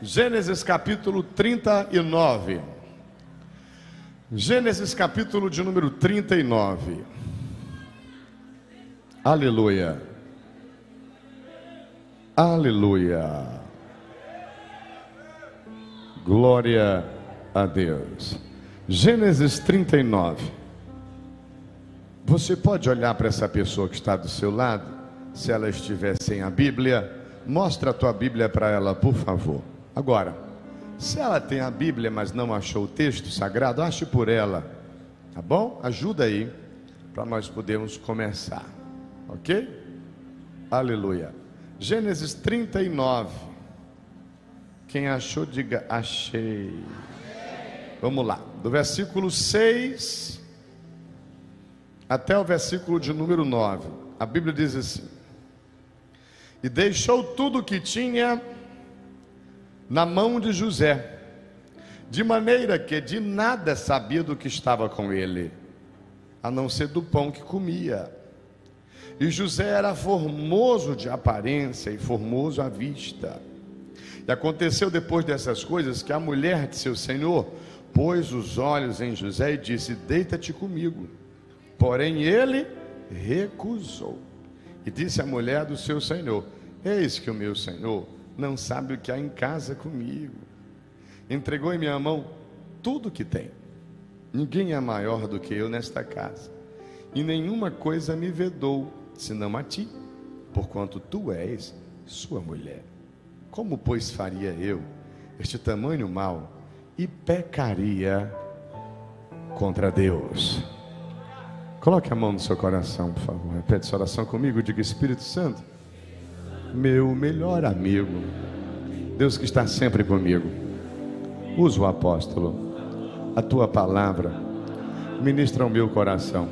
Gênesis capítulo 39. Gênesis capítulo de número 39. Aleluia. Aleluia. Glória a Deus. Gênesis 39. Você pode olhar para essa pessoa que está do seu lado, se ela estiver sem a Bíblia, mostra a tua Bíblia para ela, por favor. Agora, se ela tem a Bíblia, mas não achou o texto sagrado, ache por ela, tá bom? Ajuda aí, para nós podermos começar, ok? Aleluia. Gênesis 39. Quem achou, diga achei. Vamos lá, do versículo 6 até o versículo de número 9. A Bíblia diz assim: E deixou tudo o que tinha na mão de José, de maneira que de nada sabia do que estava com ele, a não ser do pão que comia. E José era formoso de aparência e formoso à vista. E aconteceu depois dessas coisas que a mulher de seu senhor pôs os olhos em José e disse: Deita-te comigo. Porém ele recusou. E disse à mulher do seu senhor: Eis que o meu senhor não sabe o que há em casa comigo. Entregou em minha mão tudo o que tem. Ninguém é maior do que eu nesta casa. E nenhuma coisa me vedou, senão a ti, porquanto tu és sua mulher. Como, pois, faria eu este tamanho mal e pecaria contra Deus? Coloque a mão no seu coração, por favor. Repete essa oração comigo. Diga: Espírito Santo, meu melhor amigo, Deus que está sempre comigo. Usa o apóstolo, a tua palavra, ministra o meu coração.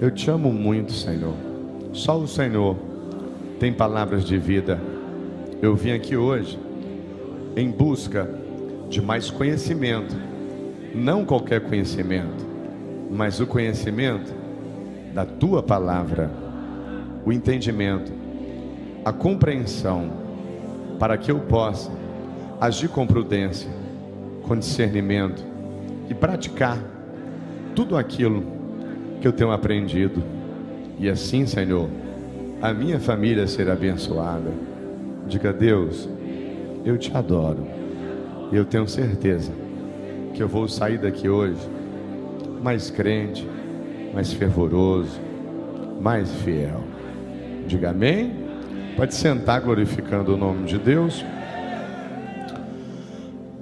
Eu te amo muito, Senhor. Só o Senhor tem palavras de vida. Eu vim aqui hoje em busca de mais conhecimento, não qualquer conhecimento, mas o conhecimento da tua palavra, o entendimento a compreensão, para que eu possa agir com prudência, com discernimento e praticar tudo aquilo que eu tenho aprendido. E assim, Senhor, a minha família será abençoada. Diga, Deus, eu te adoro. Eu tenho certeza que eu vou sair daqui hoje mais crente, mais fervoroso, mais fiel. Diga amém. Pode sentar glorificando o nome de Deus.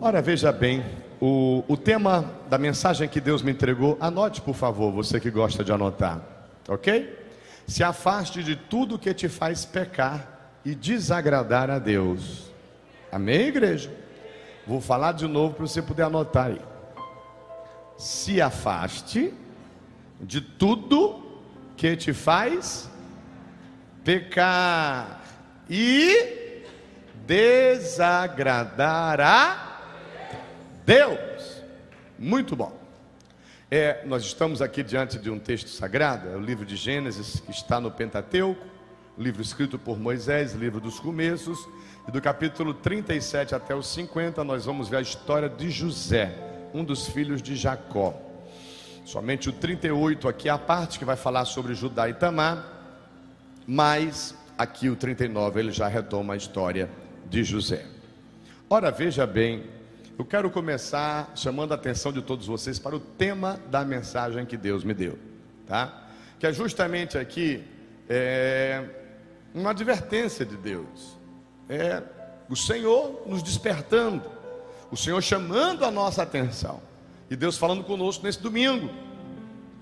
Ora, veja bem, o, o tema da mensagem que Deus me entregou, anote por favor, você que gosta de anotar, ok? Se afaste de tudo que te faz pecar e desagradar a Deus. Amém, igreja? Vou falar de novo para você poder anotar aí. Se afaste de tudo que te faz pecar e desagradar a Deus. Muito bom. É, nós estamos aqui diante de um texto sagrado, é o livro de Gênesis, que está no Pentateuco, livro escrito por Moisés, livro dos começos, e do capítulo 37 até os 50, nós vamos ver a história de José, um dos filhos de Jacó. Somente o 38 aqui é a parte que vai falar sobre Judá e Tamar, mas aqui o 39 ele já retoma a história de José. Ora, veja bem, eu quero começar chamando a atenção de todos vocês para o tema da mensagem que Deus me deu, tá? Que é justamente aqui é, uma advertência de Deus, é o Senhor nos despertando, o Senhor chamando a nossa atenção e Deus falando conosco nesse domingo,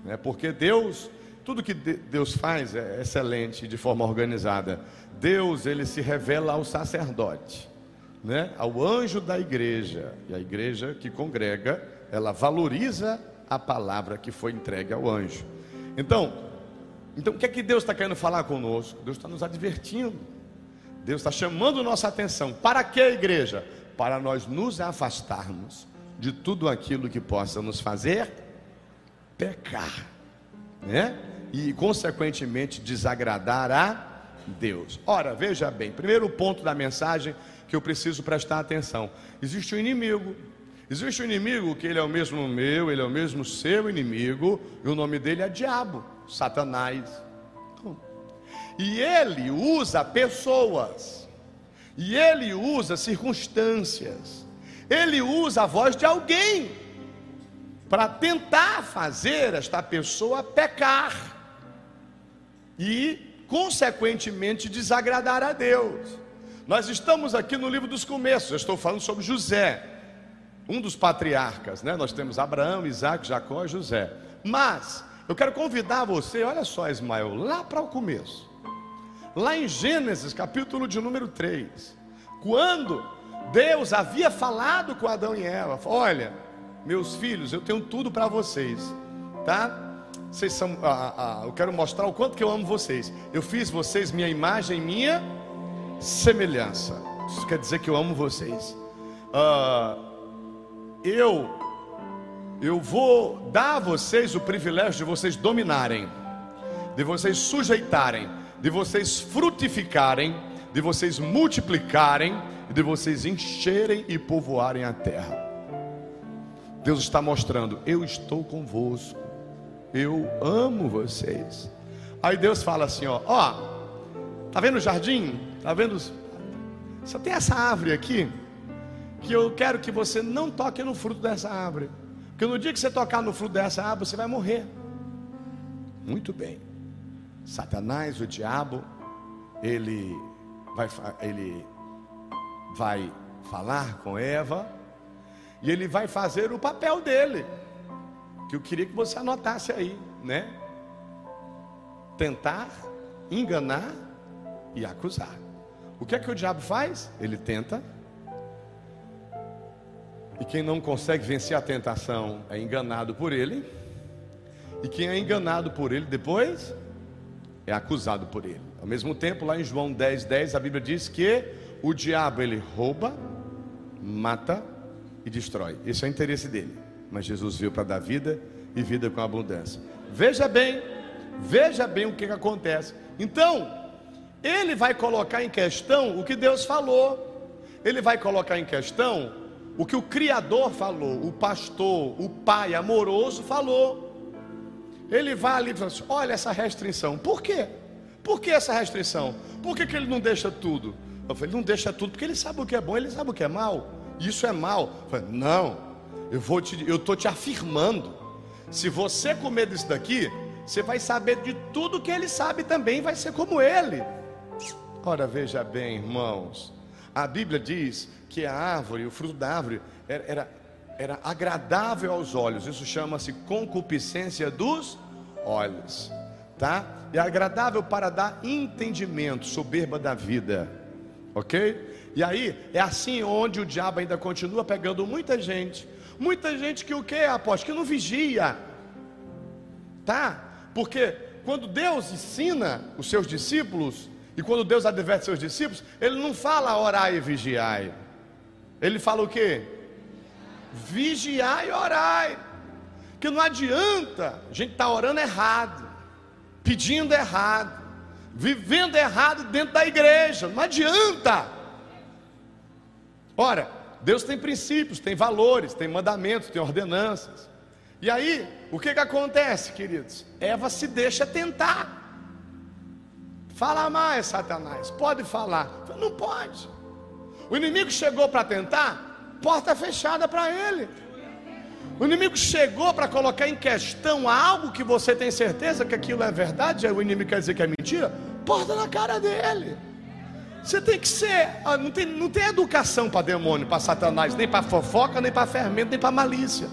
né? Porque Deus tudo que Deus faz é excelente de forma organizada. Deus, ele se revela ao sacerdote, né? Ao anjo da igreja. E a igreja que congrega, ela valoriza a palavra que foi entregue ao anjo. Então, então o que é que Deus está querendo falar conosco? Deus está nos advertindo. Deus está chamando nossa atenção. Para que a igreja? Para nós nos afastarmos de tudo aquilo que possa nos fazer pecar, né? E, consequentemente, desagradar a Deus. Ora, veja bem, primeiro ponto da mensagem que eu preciso prestar atenção. Existe o um inimigo. Existe um inimigo que ele é o mesmo meu, ele é o mesmo seu inimigo, e o nome dele é diabo, Satanás. E ele usa pessoas. E ele usa circunstâncias. Ele usa a voz de alguém para tentar fazer esta pessoa pecar e, consequentemente, desagradar a Deus. Nós estamos aqui no livro dos começos, eu estou falando sobre José, um dos patriarcas, né? Nós temos Abraão, Isaac, Jacó e José. Mas eu quero convidar você, olha só, Ismael, lá para o começo. Lá em Gênesis, capítulo de número 3, quando Deus havia falado com Adão e Eva, olha, meus filhos, eu tenho tudo para vocês, tá? Vocês são, ah, ah, eu quero mostrar o quanto que eu amo vocês. Eu fiz vocês minha imagem, minha semelhança. Isso quer dizer que eu amo vocês. Ah, eu, eu vou dar a vocês o privilégio de vocês dominarem, de vocês sujeitarem, de vocês frutificarem, de vocês multiplicarem, de vocês encherem e povoarem a terra. Deus está mostrando: eu estou convosco eu amo vocês. Aí Deus fala assim: ó, ó, tá vendo o jardim? Tá vendo? Só tem essa árvore aqui que eu quero que você não toque no fruto dessa árvore, porque no dia que você tocar no fruto dessa árvore você vai morrer. Muito bem. Satanás, o diabo, ele vai, ele vai falar com Eva e ele vai fazer o papel dele que eu queria que você anotasse aí, né? Tentar, enganar e acusar. O que é que o diabo faz? Ele tenta. E quem não consegue vencer a tentação é enganado por ele. E quem é enganado por ele depois é acusado por ele. Ao mesmo tempo, lá em João 10, 10, a Bíblia diz que o diabo ele rouba, mata e destrói. Esse é o interesse dele mas Jesus veio para dar vida e vida com abundância. Veja bem, veja bem o que, que acontece. Então, ele vai colocar em questão o que Deus falou, ele vai colocar em questão o que o Criador falou, o pastor, o pai amoroso falou. Ele vai ali e fala assim: olha essa restrição, por quê? Por que essa restrição? Por que, que ele não deixa tudo? Eu falei, ele não deixa tudo porque ele sabe o que é bom, ele sabe o que é mal. Isso é mal. Eu falei, não, eu vou te, eu estou te afirmando. Se você comer disso daqui, você vai saber de tudo que ele sabe também, vai ser como ele. Ora, veja bem, irmãos. A Bíblia diz que a árvore, o fruto da árvore, era, era, era agradável aos olhos. Isso chama-se concupiscência dos olhos. Tá? É agradável para dar entendimento, soberba da vida. Ok? E aí, é assim onde o diabo ainda continua pegando muita gente Muita gente que o que, apóstolo? Que não vigia. Tá? Porque quando Deus ensina os seus discípulos, e quando Deus adverte seus discípulos, Ele não fala orai e vigiai. Ele fala o que? Vigiai e orai. Que não adianta a gente estar tá orando errado, pedindo errado, vivendo errado dentro da igreja. Não adianta. Ora, Deus tem princípios, tem valores, tem mandamentos, tem ordenanças. E aí, o que, que acontece, queridos? Eva se deixa tentar. Fala mais, Satanás. Pode falar. Não pode. O inimigo chegou para tentar, porta fechada para ele. O inimigo chegou para colocar em questão algo que você tem certeza que aquilo é verdade, aí o inimigo quer dizer que é mentira, porta na cara dele. Você tem que ser. Não tem, não tem educação para demônio, para Satanás, nem para fofoca, nem para fermento, nem para malícia.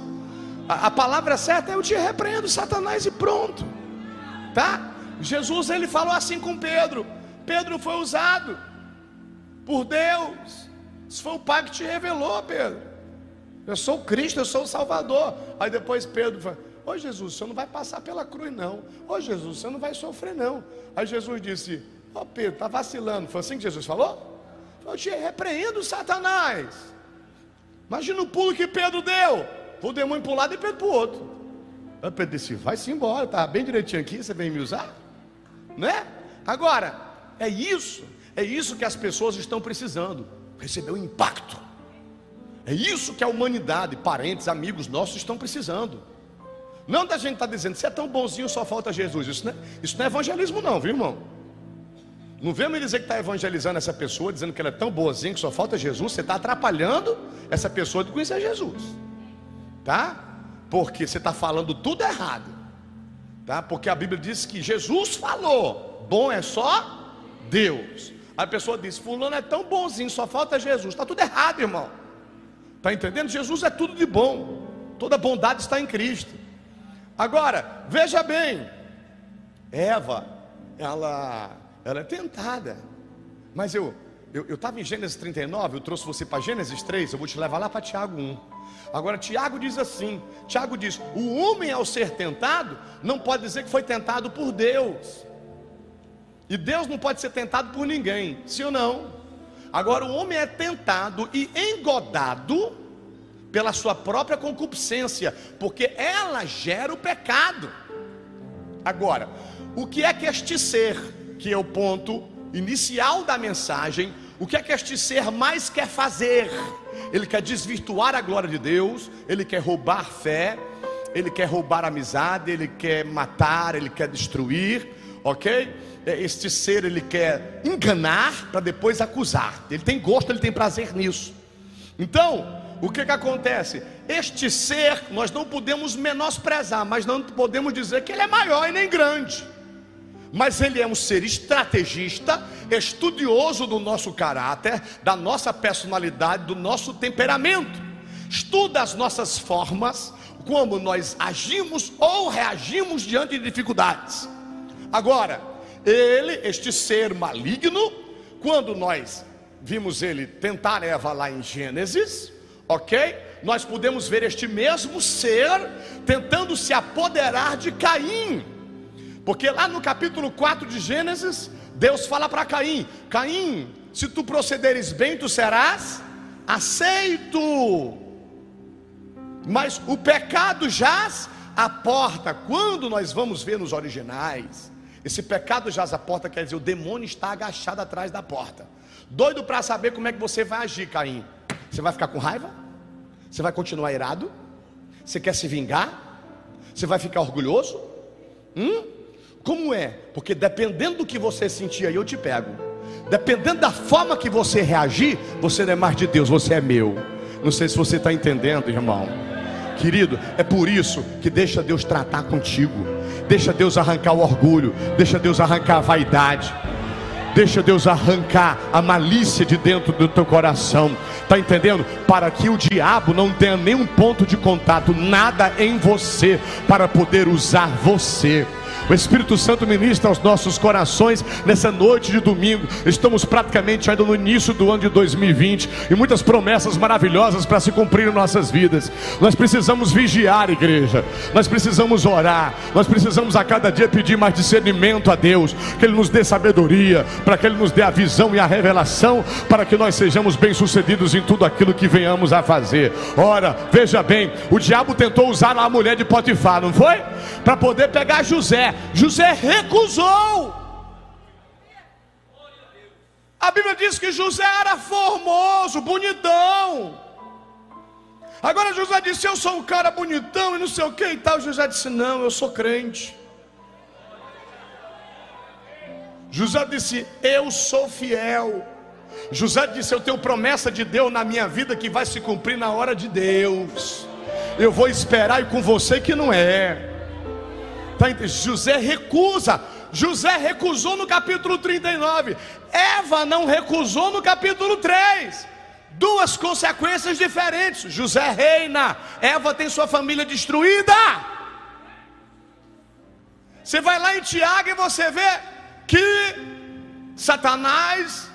A, a, palavra certa é eu te repreendo, Satanás, e pronto. Tá? Jesus ele falou assim com Pedro. Pedro foi usado por Deus. Isso foi o Pai que te revelou, Pedro. Eu sou o Cristo, eu sou o Salvador. Aí depois Pedro falou: Ô Jesus, você não vai passar pela cruz, não. Ô Jesus, você não vai sofrer, não. Aí Jesus disse: Ó oh, Pedro, está vacilando. Foi assim que Jesus falou? Eu te repreendo, Satanás. Imagina o pulo que Pedro deu. O demônio para um lado e Pedro para o outro. Aí Pedro disse: Vai-se embora, está bem direitinho aqui, você vem me usar? Né? Agora, é isso, é isso que as pessoas estão precisando. recebeu impacto. É isso que a humanidade, parentes, amigos nossos estão precisando. Não da gente estar tá dizendo, você é tão bonzinho, só falta Jesus. Isso não é, isso não é evangelismo, não, viu, irmão? Não vem me dizer que está evangelizando essa pessoa, dizendo que ela é tão boazinha que só falta Jesus. Você está atrapalhando essa pessoa de conhecer Jesus, tá? Porque você está falando tudo errado, tá? Porque a Bíblia diz que Jesus falou: bom é só Deus. A pessoa diz: Fulano é tão bonzinho, só falta Jesus. Está tudo errado, irmão. Está entendendo? Jesus é tudo de bom. Toda bondade está em Cristo. Agora, veja bem, Eva, ela, ela é tentada. Mas eu eu estava em Gênesis 39, eu trouxe você para Gênesis 3, eu vou te levar lá para Tiago 1. Agora, Tiago diz assim: Tiago diz, o homem ao ser tentado, não pode dizer que foi tentado por Deus. E Deus não pode ser tentado por ninguém, sim ou não? Agora, o homem é tentado e engodado pela sua própria concupiscência, porque ela gera o pecado. Agora, o que é que este ser, que é o ponto inicial da mensagem, o que é que este ser mais quer fazer? Ele quer desvirtuar a glória de Deus, ele quer roubar fé, ele quer roubar amizade, ele quer matar, ele quer destruir, ok? É, este ser ele quer enganar para depois acusar. Ele tem gosto, ele tem prazer nisso. Então, o que que acontece? Este ser nós não podemos menosprezar, mas não podemos dizer que ele é maior e nem grande. Mas ele é um ser estrategista, estudioso do nosso caráter, da nossa personalidade, do nosso temperamento. Estuda as nossas formas, como nós agimos ou reagimos diante de dificuldades. Agora, ele, este ser maligno, quando nós vimos ele tentar Eva lá em Gênesis, ok? Nós podemos ver este mesmo ser tentando se apoderar de Caim, porque lá no capítulo 4 de Gênesis, Deus fala para Caim: Caim, se tu procederes bem, tu serás aceito. Mas o pecado jaz à porta. Quando nós vamos ver nos originais, esse pecado jaz à porta, quer dizer, o demônio está agachado atrás da porta. Doido para saber como é que você vai agir, Caim. Você vai ficar com raiva? Você vai continuar irado? Você quer se vingar? Você vai ficar orgulhoso? Hum? Como é? Porque dependendo do que você sentir aí, eu te pego. Dependendo da forma que você reagir, você não é mais de Deus, você é meu. Não sei se você está entendendo, irmão. Querido, é por isso que deixa Deus tratar contigo. Deixa Deus arrancar o orgulho, deixa Deus arrancar a vaidade. Deixa Deus arrancar a malícia de dentro do teu coração. Está entendendo? Para que o diabo não tenha nenhum ponto de contato, nada em você para poder usar você. O Espírito Santo ministra aos nossos corações nessa noite de domingo. Estamos praticamente ainda no início do ano de 2020 e muitas promessas maravilhosas para se cumprir em nossas vidas. Nós precisamos vigiar, igreja. Nós precisamos orar. Nós precisamos a cada dia pedir mais discernimento a Deus, que Ele nos dê sabedoria, para que Ele nos dê a visão e a revelação, para que nós sejamos bem-sucedidos em tudo aquilo que venhamos a fazer. Ora, veja bem, o diabo tentou usar a mulher de Potifar, não foi? Para poder pegar José. José recusou. A Bíblia diz que José era formoso, bonitão. Agora José disse: Eu sou um cara bonitão e não sei o que e tal. José disse: Não, eu sou crente. José disse: Eu sou fiel. José disse: Eu tenho promessa de Deus na minha vida que vai se cumprir na hora de Deus. Eu vou esperar e com você que não é. Tá José recusa. José recusou no capítulo 39. Eva não recusou no capítulo 3. Duas consequências diferentes. José reina, Eva tem sua família destruída. Você vai lá em Tiago e você vê que Satanás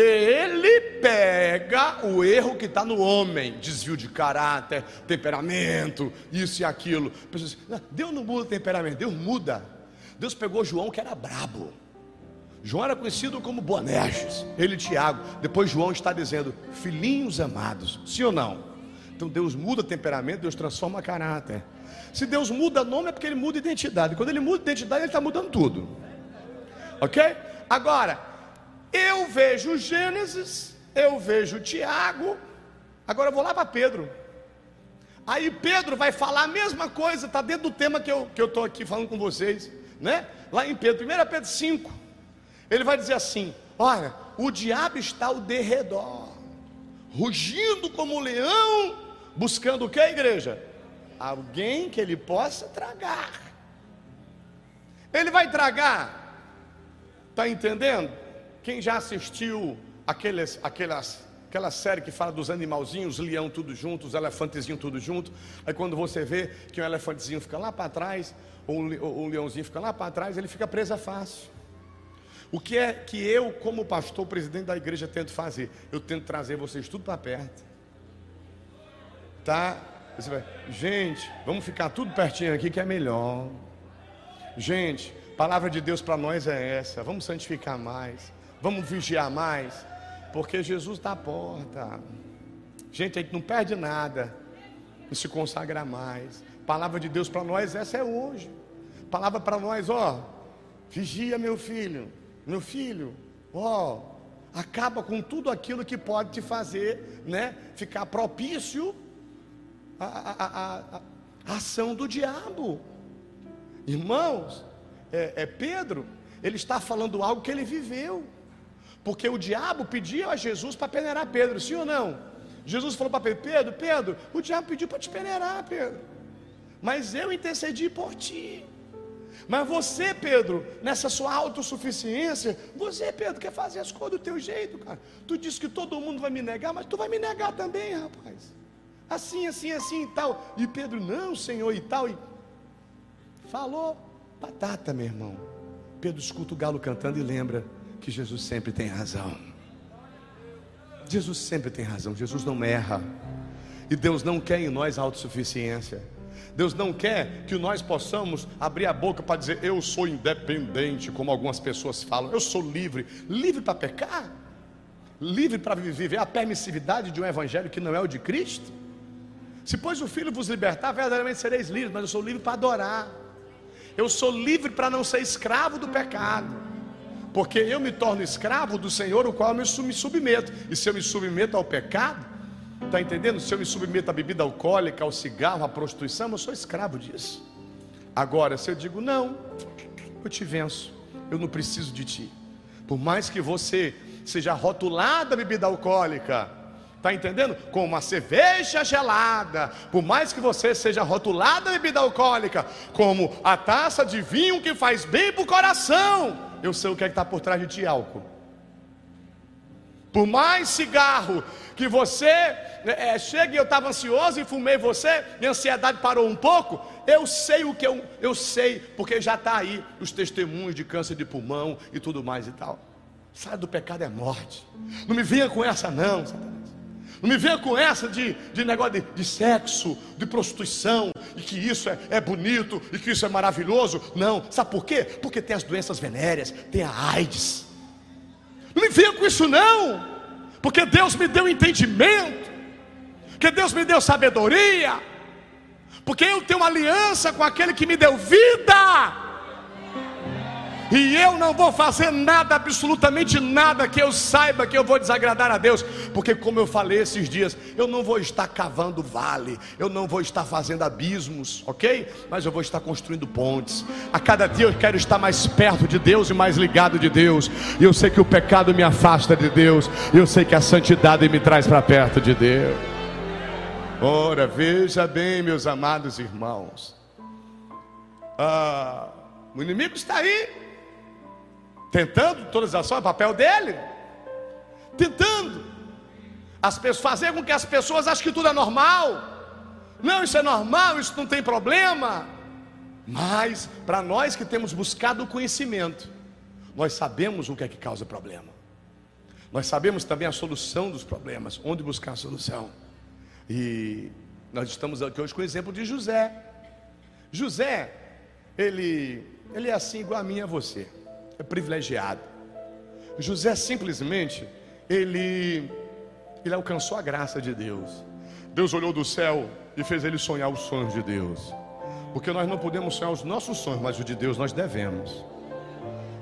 ele pega o erro que está no homem, desvio de caráter, temperamento, isso e aquilo. Assim, Deus não muda temperamento, Deus muda. Deus pegou João que era brabo. João era conhecido como Boanerges, ele e Tiago. Depois João está dizendo, filhinhos amados, sim ou não? Então Deus muda temperamento, Deus transforma caráter. Se Deus muda nome é porque ele muda identidade. Quando ele muda identidade, ele está mudando tudo. Ok? Agora, eu vejo Gênesis eu vejo Tiago, agora eu vou lá para Pedro. Aí Pedro vai falar a mesma coisa, está dentro do tema que eu estou que eu aqui falando com vocês, né? Lá em Pedro, 1 Pedro 5, ele vai dizer assim: Olha, o diabo está ao derredor, rugindo como um leão, buscando o que, igreja? Alguém que ele possa tragar. Ele vai tragar, está entendendo? Quem já assistiu aqueles, aquelas, aquela série que fala dos animalzinhos, leão tudo junto, os elefantezinhos tudo junto. Aí quando você vê que um elefantezinho fica lá para trás, ou um, leãozinho fica lá para trás, ele fica presa fácil. O que é que eu, como pastor, presidente da igreja, tento fazer? Eu tento trazer vocês tudo para perto. Tá? Vai, gente, vamos ficar tudo pertinho aqui que é melhor. Gente, palavra de Deus para nós é essa. Vamos santificar mais. Vamos vigiar mais. Porque Jesus está à porta. Gente, a gente não perde nada em se consagrar mais. Palavra de Deus para nós, essa é hoje. Palavra para nós, ó. Vigia, meu filho. Meu filho, ó. Acaba com tudo aquilo que pode te fazer, né? Ficar propício à, à, à, à ação do diabo. Irmãos, é, é Pedro, ele está falando algo que ele viveu. Porque o diabo pedia a Jesus para peneirar Pedro, sim ou não? Jesus falou para Pedro: Pedro, Pedro, o diabo pediu para te peneirar, Pedro. Mas eu intercedi por ti. Mas você, Pedro, nessa sua autossuficiência, você, Pedro, quer fazer as coisas do teu jeito, cara. Tu disse que todo mundo vai me negar, mas tu vai me negar também, rapaz. Assim, assim, assim e tal. E Pedro, não, Senhor, e tal. E falou, batata, meu irmão. Pedro escuta o galo cantando e lembra que Jesus sempre tem razão. Jesus sempre tem razão, Jesus não erra. E Deus não quer em nós autossuficiência. Deus não quer que nós possamos abrir a boca para dizer eu sou independente, como algumas pessoas falam. Eu sou livre, livre para pecar, livre para viver a permissividade de um evangelho que não é o de Cristo. Se pois o Filho vos libertar, verdadeiramente sereis livres, mas eu sou livre para adorar. Eu sou livre para não ser escravo do pecado porque eu me torno escravo do Senhor, o qual eu me submeto. E se eu me submeto ao pecado, está entendendo? Se eu me submeto à bebida alcoólica, ao cigarro, à prostituição, eu sou escravo disso. Agora, se eu digo não, eu te venço, eu não preciso de ti. Por mais que você seja rotulada a bebida alcoólica, Está entendendo? Com uma cerveja gelada, por mais que você seja rotulada a bebida alcoólica, como a taça de vinho que faz bem para o coração, eu sei o que é está por trás de ti álcool. Por mais cigarro que você é, chegue, eu estava ansioso e fumei você, minha ansiedade parou um pouco. Eu sei o que eu, eu sei, porque já está aí os testemunhos de câncer de pulmão e tudo mais e tal. Sai do pecado é morte. Não me venha com essa, não, Satanás. Não me venha com essa de, de negócio de, de sexo, de prostituição, e que isso é, é bonito, e que isso é maravilhoso. Não, sabe por quê? Porque tem as doenças venéreas, tem a AIDS. Não me venha com isso, não, porque Deus me deu entendimento, que Deus me deu sabedoria, porque eu tenho aliança com aquele que me deu vida. E eu não vou fazer nada, absolutamente nada que eu saiba que eu vou desagradar a Deus, porque como eu falei esses dias, eu não vou estar cavando vale, eu não vou estar fazendo abismos, ok? Mas eu vou estar construindo pontes. A cada dia eu quero estar mais perto de Deus e mais ligado de Deus. E eu sei que o pecado me afasta de Deus, eu sei que a santidade me traz para perto de Deus. Ora, veja bem, meus amados irmãos. Ah, o inimigo está aí Tentando todas as ações, é papel dele. Tentando. As pessoas, fazer com que as pessoas achem que tudo é normal. Não, isso é normal, isso não tem problema. Mas, para nós que temos buscado o conhecimento, nós sabemos o que é que causa problema. Nós sabemos também a solução dos problemas, onde buscar a solução. E nós estamos aqui hoje com o exemplo de José. José, ele, ele é assim igual a mim e a você é privilegiado. José simplesmente, ele, ele alcançou a graça de Deus. Deus olhou do céu e fez ele sonhar os sonhos de Deus. Porque nós não podemos sonhar os nossos sonhos, mas os de Deus nós devemos.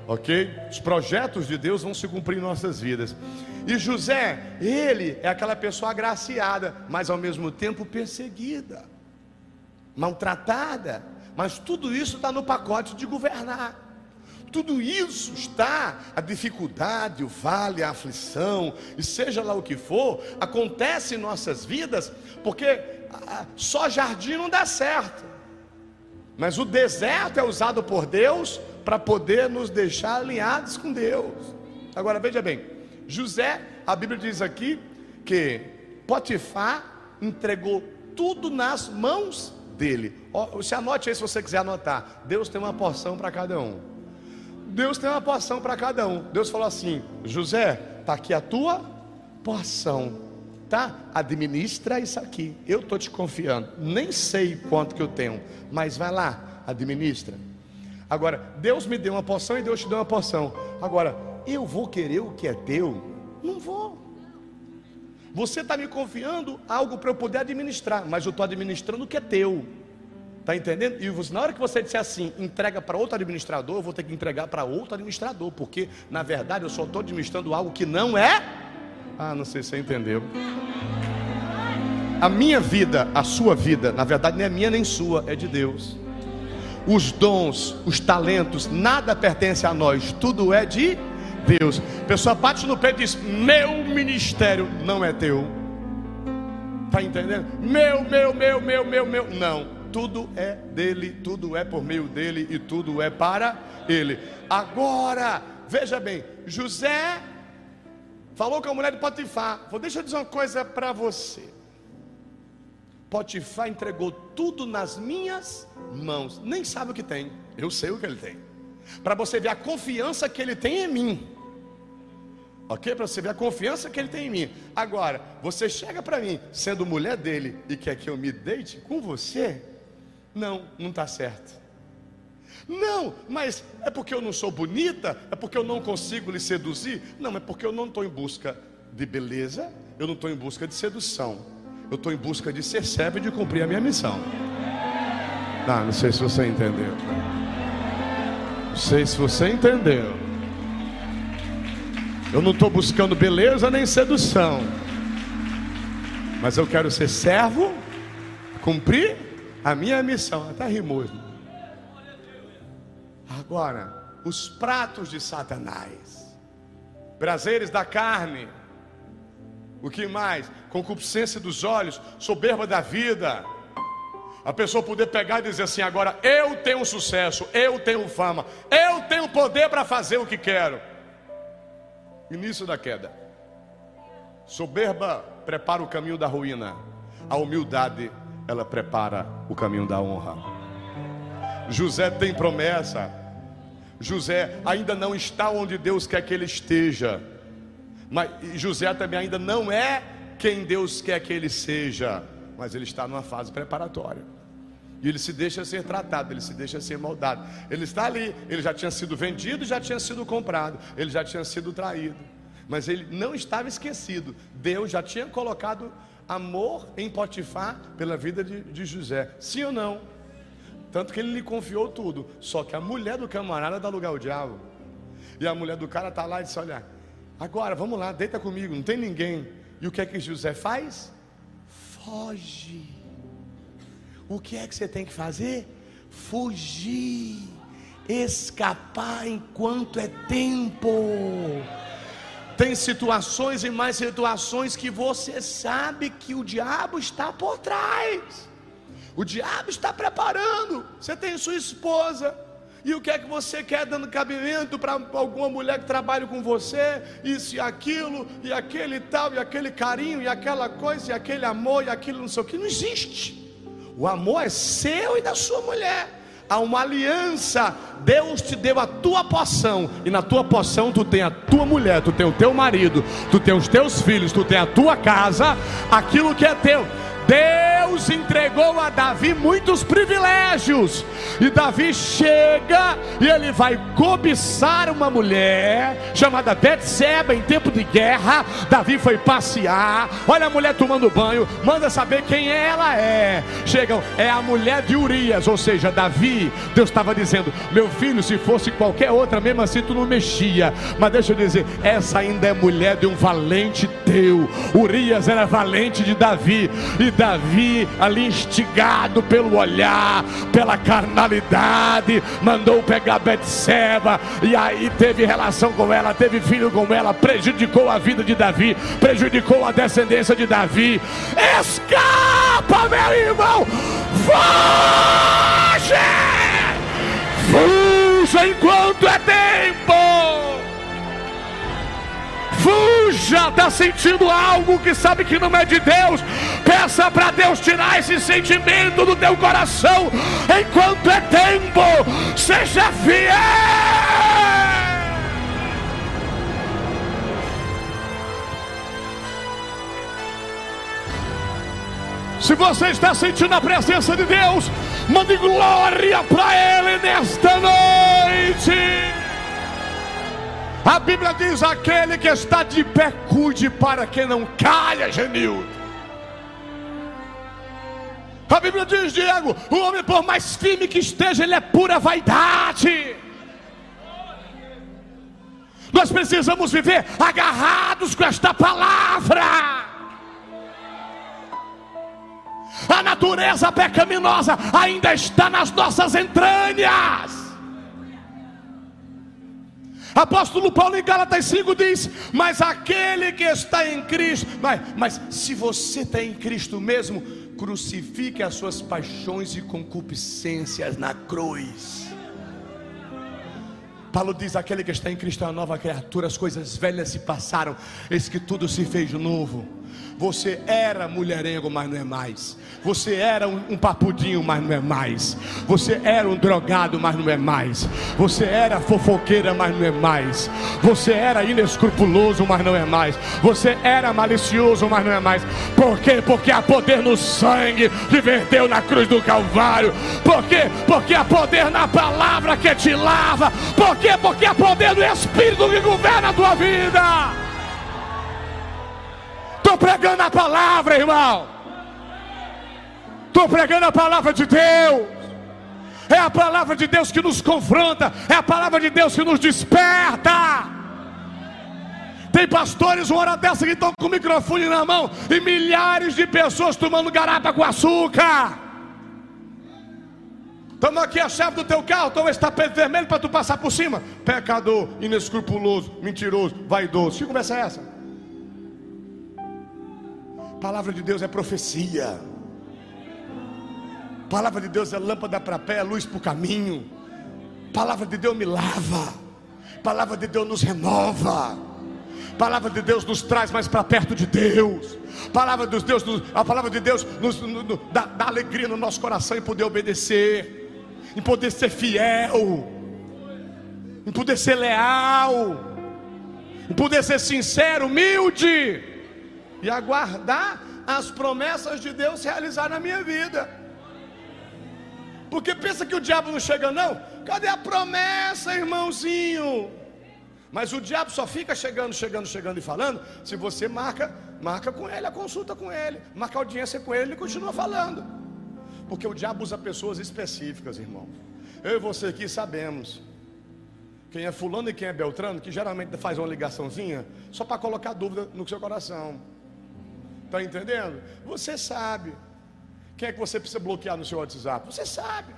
Ok? Os projetos de Deus vão se cumprir em nossas vidas. E José, ele é aquela pessoa agraciada, mas ao mesmo tempo perseguida, maltratada. Mas tudo isso está no pacote de governar. Tudo isso está, a dificuldade, o vale, a aflição, e seja lá o que for, acontece em nossas vidas, porque só jardim não dá certo. Mas o deserto é usado por Deus para poder nos deixar alinhados com Deus. Agora veja bem, José, a Bíblia diz aqui que Potifar entregou tudo nas mãos dele. Se anote aí se você quiser anotar. Deus tem uma porção para cada um. Deus tem uma porção para cada um. Deus falou assim: José, está aqui a tua porção tá? Administra isso aqui. Eu estou te confiando. Nem sei quanto que eu tenho, mas vai lá, administra. Agora, Deus me deu uma porção e Deus te deu uma porção. Agora, eu vou querer o que é teu? Não vou. Você está me confiando algo para eu poder administrar, mas eu estou administrando o que é teu. Está entendendo? E você, na hora que você disser assim, entrega para outro administrador, eu vou ter que entregar para outro administrador, porque na verdade eu só estou administrando algo que não é ah, não sei se você entendeu. A minha vida, a sua vida, na verdade nem é minha nem sua, é de Deus. Os dons, os talentos, nada pertence a nós, tudo é de Deus. A pessoa bate no peito e diz: Meu ministério não é teu. Está entendendo? Meu, meu, meu, meu, meu, meu. Não, tudo é dele, tudo é por meio dele e tudo é para ele. Agora, veja bem: José Falou com a mulher de Potifar. Vou deixa eu dizer uma coisa para você. Potifar entregou tudo nas minhas mãos. Nem sabe o que tem. Eu sei o que ele tem. Para você ver a confiança que ele tem em mim. Ok? Para você ver a confiança que ele tem em mim. Agora, você chega para mim, sendo mulher dele, e quer que eu me deite com você? Não, não está certo. Não, mas é porque eu não sou bonita? É porque eu não consigo lhe seduzir? Não, é porque eu não estou em busca de beleza, eu não estou em busca de sedução. Eu estou em busca de ser servo e de cumprir a minha missão. Não, não sei se você entendeu. Não sei se você entendeu. Eu não estou buscando beleza nem sedução. Mas eu quero ser servo, cumprir a minha missão. Até rimou, irmão. Agora, os pratos de Satanás, prazeres da carne, o que mais? Concupiscência dos olhos, soberba da vida. A pessoa poder pegar e dizer assim: agora eu tenho sucesso, eu tenho fama, eu tenho poder para fazer o que quero. Início da queda. Soberba prepara o caminho da ruína, a humildade ela prepara o caminho da honra. José tem promessa, José ainda não está onde Deus quer que ele esteja. Mas José também ainda não é quem Deus quer que ele seja, mas ele está numa fase preparatória. E ele se deixa ser tratado, ele se deixa ser moldado. Ele está ali, ele já tinha sido vendido, já tinha sido comprado, ele já tinha sido traído. Mas ele não estava esquecido. Deus já tinha colocado amor em Potifar pela vida de, de José. Sim ou não? Tanto que ele lhe confiou tudo. Só que a mulher do camarada dá lugar ao diabo. E a mulher do cara está lá e diz: Olha, agora vamos lá, deita comigo, não tem ninguém. E o que é que José faz? Foge. O que é que você tem que fazer? Fugir, escapar enquanto é tempo. Tem situações e mais situações que você sabe que o diabo está por trás. O diabo está preparando. Você tem sua esposa. E o que é que você quer dando cabimento para alguma mulher que trabalha com você? Isso e aquilo, e aquele tal, e aquele carinho, e aquela coisa, e aquele amor, e aquilo não sei o que. Não existe. O amor é seu e da sua mulher. Há uma aliança. Deus te deu a tua poção. E na tua poção tu tem a tua mulher, tu tem o teu marido, tu tem os teus filhos, tu tem a tua casa, aquilo que é teu. Deus entregou a Davi muitos privilégios. E Davi chega e ele vai cobiçar uma mulher chamada Betseba em tempo de guerra. Davi foi passear. Olha a mulher tomando banho, manda saber quem ela é. Chegam, é a mulher de Urias, ou seja, Davi. Deus estava dizendo: "Meu filho, se fosse qualquer outra, mesmo assim tu não mexia". Mas deixa eu dizer, essa ainda é mulher de um valente teu. Urias era valente de Davi, e Davi, ali instigado pelo olhar, pela carnalidade, mandou pegar Betseba, e aí teve relação com ela, teve filho com ela, prejudicou a vida de Davi, prejudicou a descendência de Davi. Escapa, meu irmão! Foge! Fuja enquanto é tempo! Fuja, está sentindo algo que sabe que não é de Deus. Peça para Deus tirar esse sentimento do teu coração enquanto é tempo. Seja fiel. Se você está sentindo a presença de Deus, mande glória para Ele nesta noite. A Bíblia diz: aquele que está de pé, cuide para que não caia, Genildo. A Bíblia diz, Diego: o homem, por mais firme que esteja, ele é pura vaidade. Nós precisamos viver agarrados com esta palavra. A natureza pecaminosa ainda está nas nossas entranhas. Apóstolo Paulo em Gálatas 5 diz: Mas aquele que está em Cristo, mas, mas se você está em Cristo mesmo, crucifique as suas paixões e concupiscências na cruz. Paulo diz: aquele que está em Cristo é uma nova criatura, as coisas velhas se passaram, eis que tudo se fez novo. Você era mulherengo, mas não é mais. Você era um, um, papudinho, mas não é mais. Você era um drogado, mas não é mais. Você era fofoqueira, mas não é mais. Você era inescrupuloso, mas não é mais. Você era malicioso, mas não é mais. Por quê? Porque há poder no sangue que verteu na cruz do Calvário. Por quê? Porque há poder na palavra que te lava. Por quê? Porque há poder no Espírito que governa a tua vida. Estou pregando a palavra, irmão. Estou pregando a palavra de Deus. É a palavra de Deus que nos confronta. É a palavra de Deus que nos desperta. Tem pastores, uma hora dessa que estão com o microfone na mão e milhares de pessoas tomando garapa com açúcar. Toma aqui a chave do teu carro, toma esse tapete vermelho para tu passar por cima. Pecador, inescrupuloso, mentiroso, vaidoso. Que conversa é essa? Palavra de Deus é profecia. Palavra de Deus é lâmpada para pé, é luz para o caminho. Palavra de Deus me lava. Palavra de Deus nos renova. Palavra de Deus nos traz mais para perto de Deus. Palavra de Deus, a palavra de Deus nos, nos, nos dá, dá alegria no nosso coração em poder obedecer, em poder ser fiel, em poder ser leal, em poder ser sincero, humilde e aguardar as promessas de Deus realizar na minha vida. Porque pensa que o diabo não chega, não? Cadê a promessa, irmãozinho? Mas o diabo só fica chegando, chegando, chegando e falando se você marca, marca com ele a consulta com ele, marca audiência com ele, ele continua falando. Porque o diabo usa pessoas específicas, irmão. Eu e você aqui sabemos quem é fulano e quem é Beltrano, que geralmente faz uma ligaçãozinha só para colocar dúvida no seu coração. Está entendendo? Você sabe. Quem é que você precisa bloquear no seu WhatsApp? Você sabe.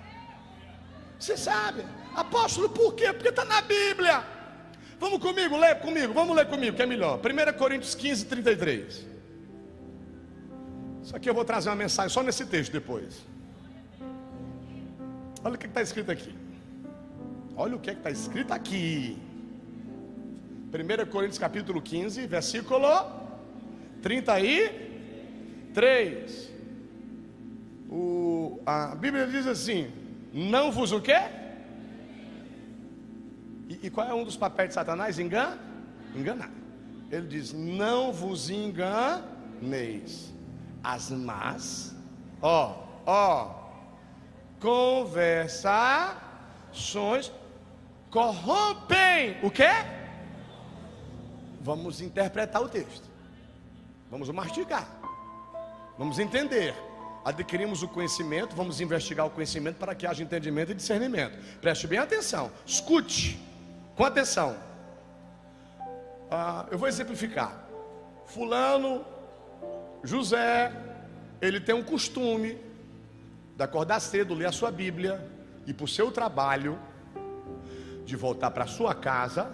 Você sabe. Apóstolo, por quê? Porque está na Bíblia. Vamos comigo, lê comigo, vamos ler comigo, que é melhor. 1 Coríntios 15, 33. Isso aqui eu vou trazer uma mensagem só nesse texto depois. Olha o que está escrito aqui. Olha o que está escrito aqui. 1 Coríntios capítulo 15, versículo 33. O, a Bíblia diz assim: Não vos o quê? E, e qual é um dos papéis de Satanás? Engan? Enganar. Ele diz: Não vos enganeis. As más Ó, ó. Conversações corrompem o quê? Vamos interpretar o texto. Vamos mastigar. Vamos entender. Adquirimos o conhecimento, vamos investigar o conhecimento para que haja entendimento e discernimento. Preste bem atenção. Escute com atenção. Ah, eu vou exemplificar. Fulano, José, ele tem um costume de acordar cedo, ler a sua Bíblia e o seu trabalho, de voltar para sua casa,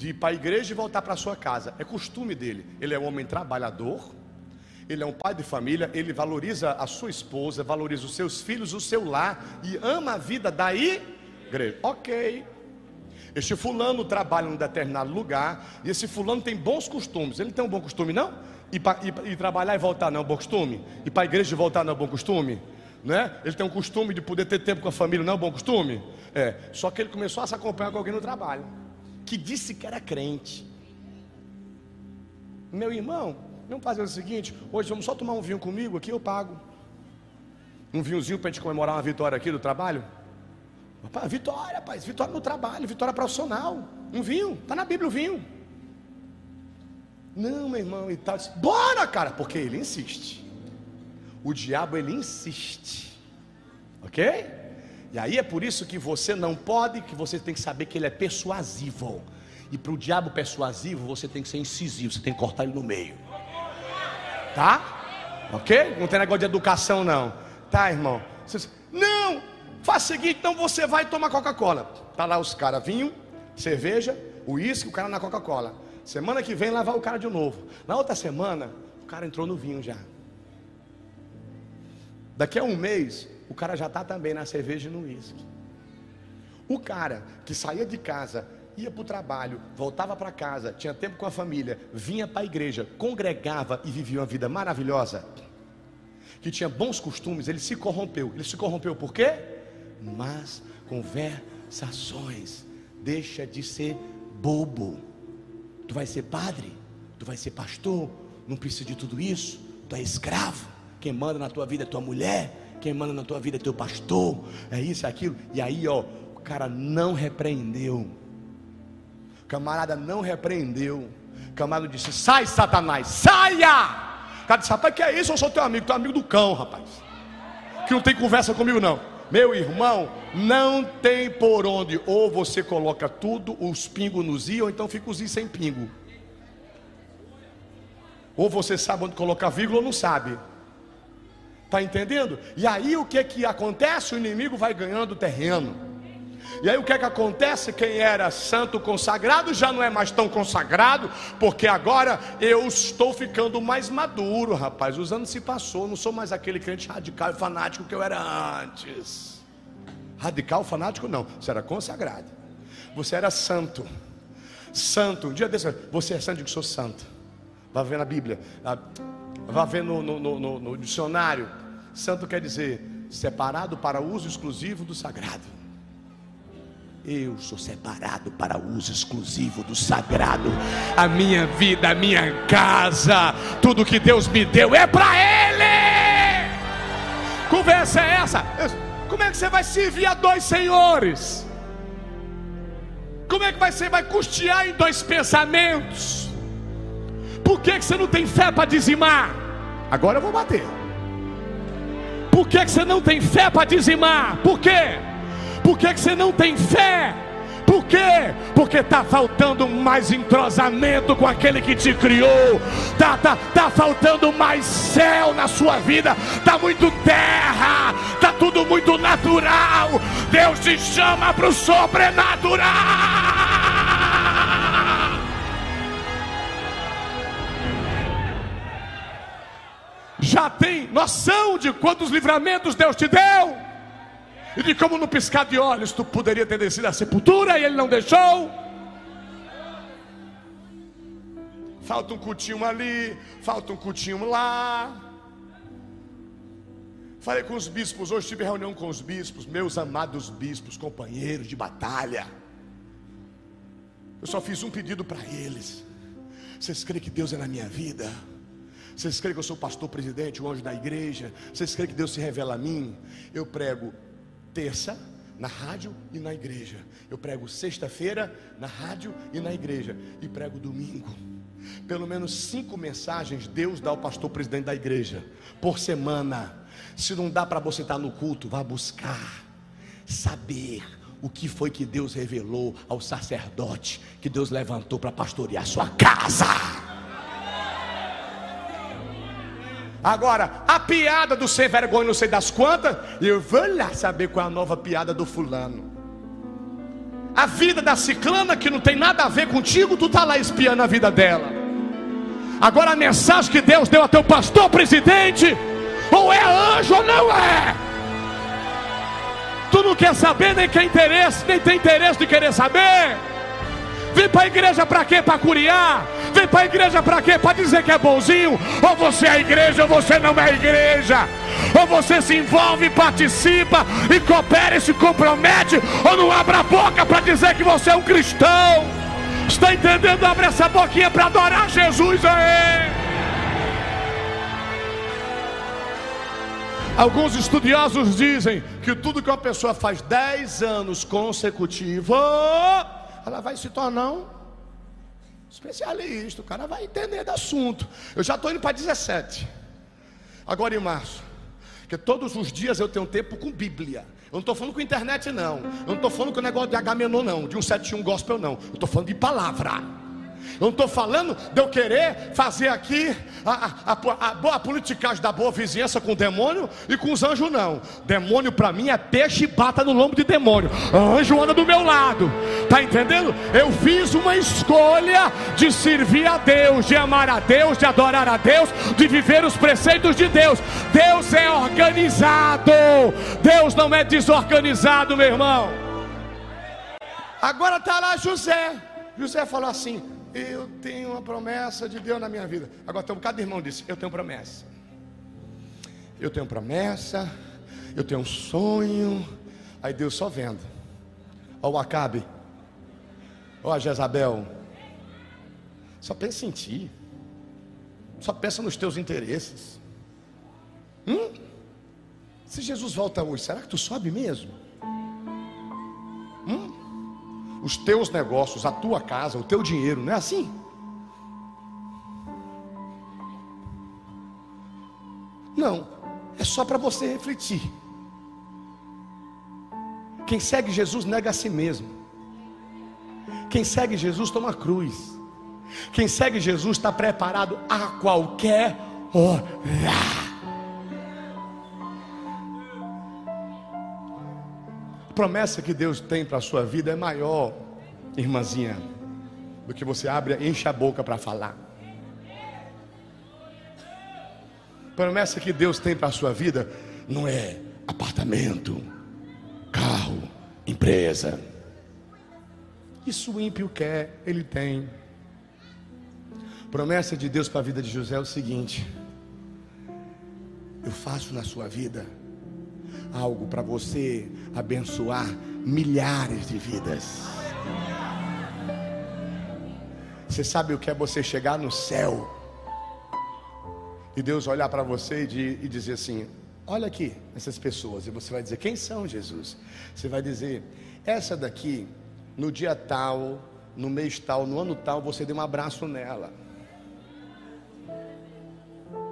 de ir para a igreja e voltar para a sua casa. É costume dele. Ele é um homem trabalhador, ele é um pai de família, ele valoriza a sua esposa, valoriza os seus filhos, o seu lar e ama a vida da igreja. Ok. Este fulano trabalha em um determinado lugar e esse fulano tem bons costumes. Ele tem um bom costume, não? E, pra, e, e trabalhar e voltar não é um bom costume? E para a igreja voltar não é um bom costume? Né? Ele tem um costume de poder ter tempo com a família, não é um bom costume? É. Só que ele começou a se acompanhar com alguém no trabalho, que disse que era crente. Meu irmão, vamos fazer o seguinte: hoje vamos só tomar um vinho comigo aqui, eu pago. Um vinhozinho para a gente comemorar uma vitória aqui do trabalho? Rapaz, vitória, rapaz, vitória no trabalho, vitória profissional. Um vinho, está na Bíblia o vinho. Não, meu irmão, e tal. Bora, cara, porque ele insiste. O diabo ele insiste. Ok? E aí é por isso que você não pode, que você tem que saber que ele é persuasivo. E para o diabo persuasivo, você tem que ser incisivo, você tem que cortar ele no meio. Tá? Ok? Não tem negócio de educação, não. Tá, irmão? Não! Faz o seguinte, então você vai tomar Coca-Cola. Tá lá os caras, vinho, cerveja, uísque, o cara na Coca-Cola. Semana que vem lavar o cara de novo. Na outra semana, o cara entrou no vinho já. Daqui a um mês, o cara já está também na cerveja e no uísque. O cara que saía de casa, ia para o trabalho, voltava para casa, tinha tempo com a família, vinha para a igreja, congregava e vivia uma vida maravilhosa, que tinha bons costumes, ele se corrompeu. Ele se corrompeu por quê? Mas conversações. Deixa de ser bobo. Tu vai ser padre, tu vai ser pastor, não precisa de tudo isso. Tu é escravo. Quem manda na tua vida é tua mulher, quem manda na tua vida é teu pastor, é isso, é aquilo. E aí, ó, o cara não repreendeu. O camarada não repreendeu. O camarada disse: Sai, Satanás, saia! O cara disse: Rapaz, que é isso? Eu sou teu amigo, teu amigo do cão, rapaz. Que não tem conversa comigo, não. Meu irmão, não tem por onde. Ou você coloca tudo, os pingos nos i, ou então fica os i sem pingo. Ou você sabe onde colocar vírgula ou não sabe. Está entendendo? E aí o que que acontece? O inimigo vai ganhando terreno. E aí o que que acontece? Quem era santo consagrado já não é mais tão consagrado, porque agora eu estou ficando mais maduro, rapaz. Os anos se passou, não sou mais aquele crente radical e fanático que eu era antes. Radical, fanático não, você era consagrado. Você era santo. Santo, um dia desse, você é santo, eu digo, sou santo. Vai ver na Bíblia, vai ver no, no, no, no dicionário. Santo quer dizer separado para uso exclusivo do sagrado. Eu sou separado para uso exclusivo do sagrado. A minha vida, a minha casa, tudo que Deus me deu é para Ele. Conversa é essa? Como é que você vai servir a dois senhores? Como é que ser? Vai custear em dois pensamentos? Por que, que você não tem fé para dizimar? Agora eu vou bater. Por que, que você não tem fé para dizimar? Por quê? Por que, que você não tem fé? Por quê? Porque está faltando mais entrosamento com aquele que te criou. Tá, tá, tá faltando mais céu na sua vida. Tá muito terra. Tá tudo muito natural. Deus te chama para o sobrenatural. Já tem noção de quantos livramentos Deus te deu, e de como no piscar de olhos tu poderia ter descido à sepultura e Ele não deixou. Falta um cutinho ali, falta um cutinho lá. Falei com os bispos, hoje tive reunião com os bispos, meus amados bispos, companheiros de batalha. Eu só fiz um pedido para eles. Vocês creem que Deus é na minha vida? Vocês creem que eu sou pastor presidente, o anjo da igreja? Vocês creem que Deus se revela a mim? Eu prego terça na rádio e na igreja. Eu prego sexta-feira na rádio e na igreja. E prego domingo. Pelo menos cinco mensagens Deus dá ao pastor presidente da igreja por semana. Se não dá para você estar no culto, vá buscar saber o que foi que Deus revelou ao sacerdote que Deus levantou para pastorear sua casa. Agora, a piada do sem vergonha, não sei das quantas, eu vou lá saber qual é a nova piada do fulano. A vida da ciclana que não tem nada a ver contigo, tu tá lá espiando a vida dela. Agora a mensagem que Deus deu a teu pastor presidente, ou é anjo ou não é. Tu não quer saber, nem quer interesse, nem tem interesse de querer saber. Vem para a igreja para quê? Para curiar. Vem para a igreja para quê? Para dizer que é bonzinho. Ou você é igreja ou você não é igreja. Ou você se envolve, participa e coopera e se compromete. Ou não abre a boca para dizer que você é um cristão. Está entendendo? Abre essa boquinha para adorar Jesus aí. Alguns estudiosos dizem que tudo que uma pessoa faz 10 anos consecutivos, ela vai se tornar um especialista. O cara vai entender do assunto. Eu já estou indo para 17. Agora em março. Porque todos os dias eu tenho tempo com Bíblia. Eu não estou falando com internet, não. Eu não estou falando com o negócio de Agamenon, não. De um 71 gospel, não. Eu estou falando de palavra. Eu não estou falando de eu querer fazer aqui a, a, a, boa politicagem da boa vizinhança com o demônio e com os anjos, não. Demônio para mim é peixe e bata no lombo de demônio. Anjo anda do meu lado. Tá entendendo? Eu fiz uma escolha de servir a Deus, de amar a Deus, de adorar a Deus, de viver os preceitos de Deus. Deus é organizado. Deus não é desorganizado, meu irmão. Agora está lá José. José falou assim: eu tenho uma promessa de Deus na minha vida. Agora tem de irmão disse: Eu tenho promessa. Eu tenho promessa. Eu tenho um sonho. Aí Deus só vendo. Ó o Acabe. Ó a Jezabel. Só pensa em ti. Só pensa nos teus interesses. Hum? Se Jesus volta hoje, será que tu sobe mesmo? Hum? Os teus negócios, a tua casa, o teu dinheiro, não é assim? Não, é só para você refletir. Quem segue Jesus nega a si mesmo. Quem segue Jesus toma cruz. Quem segue Jesus está preparado a qualquer hora. Promessa que Deus tem para a sua vida é maior, irmãzinha, do que você abre e enche a boca para falar. Promessa que Deus tem para a sua vida não é apartamento, carro, empresa. Isso o ímpio quer, ele tem. Promessa de Deus para a vida de José é o seguinte: eu faço na sua vida algo para você abençoar milhares de vidas. Você sabe o que é você chegar no céu e Deus olhar para você e, dizer assim: Olha aqui essas pessoas, e você vai dizer: Quem são Jesus? Você vai dizer: Essa daqui, no dia tal, no mês tal, no ano tal, você deu um abraço nela.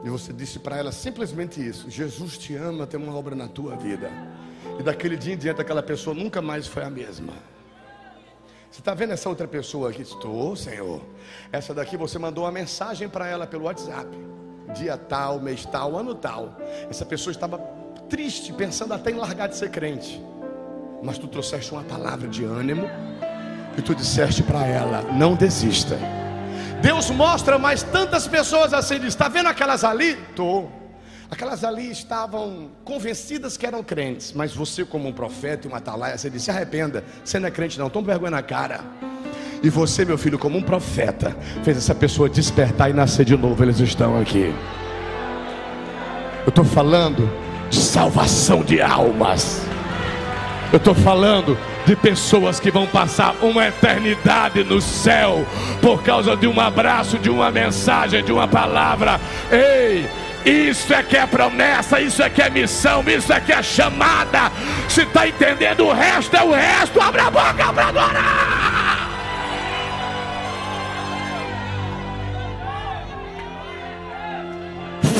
E você disse para ela simplesmente isso: Jesus te ama, tem uma obra na tua vida. E daquele dia em diante, aquela pessoa nunca mais foi a mesma. Você está vendo essa outra pessoa aqui? Estou, Senhor. Essa daqui você mandou uma mensagem para ela pelo WhatsApp. Dia tal, mês tal, ano tal. Essa pessoa estava triste, pensando até em largar de ser crente. Mas tu trouxeste uma palavra de ânimo e tu disseste para ela: não desista. Deus mostra mais tantas pessoas assim, diz, está vendo aquelas ali? Estou. Aquelas ali estavam convencidas que eram crentes, mas você, como um profeta e uma atalaia, você disse: se arrependa, você não é crente, não, toma vergonha na cara. E você, meu filho, como um profeta, fez essa pessoa despertar e nascer de novo. Eles estão aqui. Eu estou falando de salvação de almas. Eu estou falando de pessoas que vão passar uma eternidade no céu por causa de um abraço, de uma mensagem, de uma palavra. Ei! Isso é que é promessa, isso é que é missão, isso é que é chamada. Se está entendendo, o resto é o resto. Abra a boca para adorar.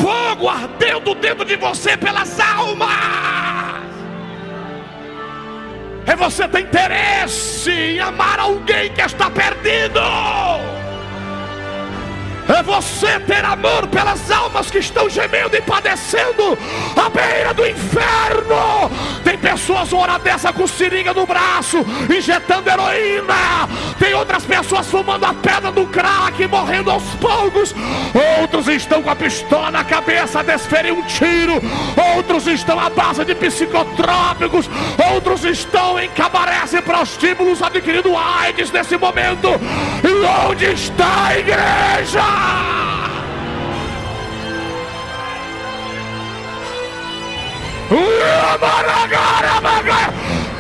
Fogo ardendo dentro de você pelas almas. É você ter interesse em amar alguém que está perdido é você ter amor pelas almas que estão gemendo e padecendo à beira do inferno. Tem pessoas hora dessa com seringa no braço, injetando heroína. Tem outras pessoas fumando a pedra do crack, morrendo aos poucos. Outros estão com a pistola na cabeça, desferem um tiro. Outros estão à base de psicotrópicos. Outros estão em cabarés e prostíbulos adquirindo AIDS nesse momento. E onde está a igreja?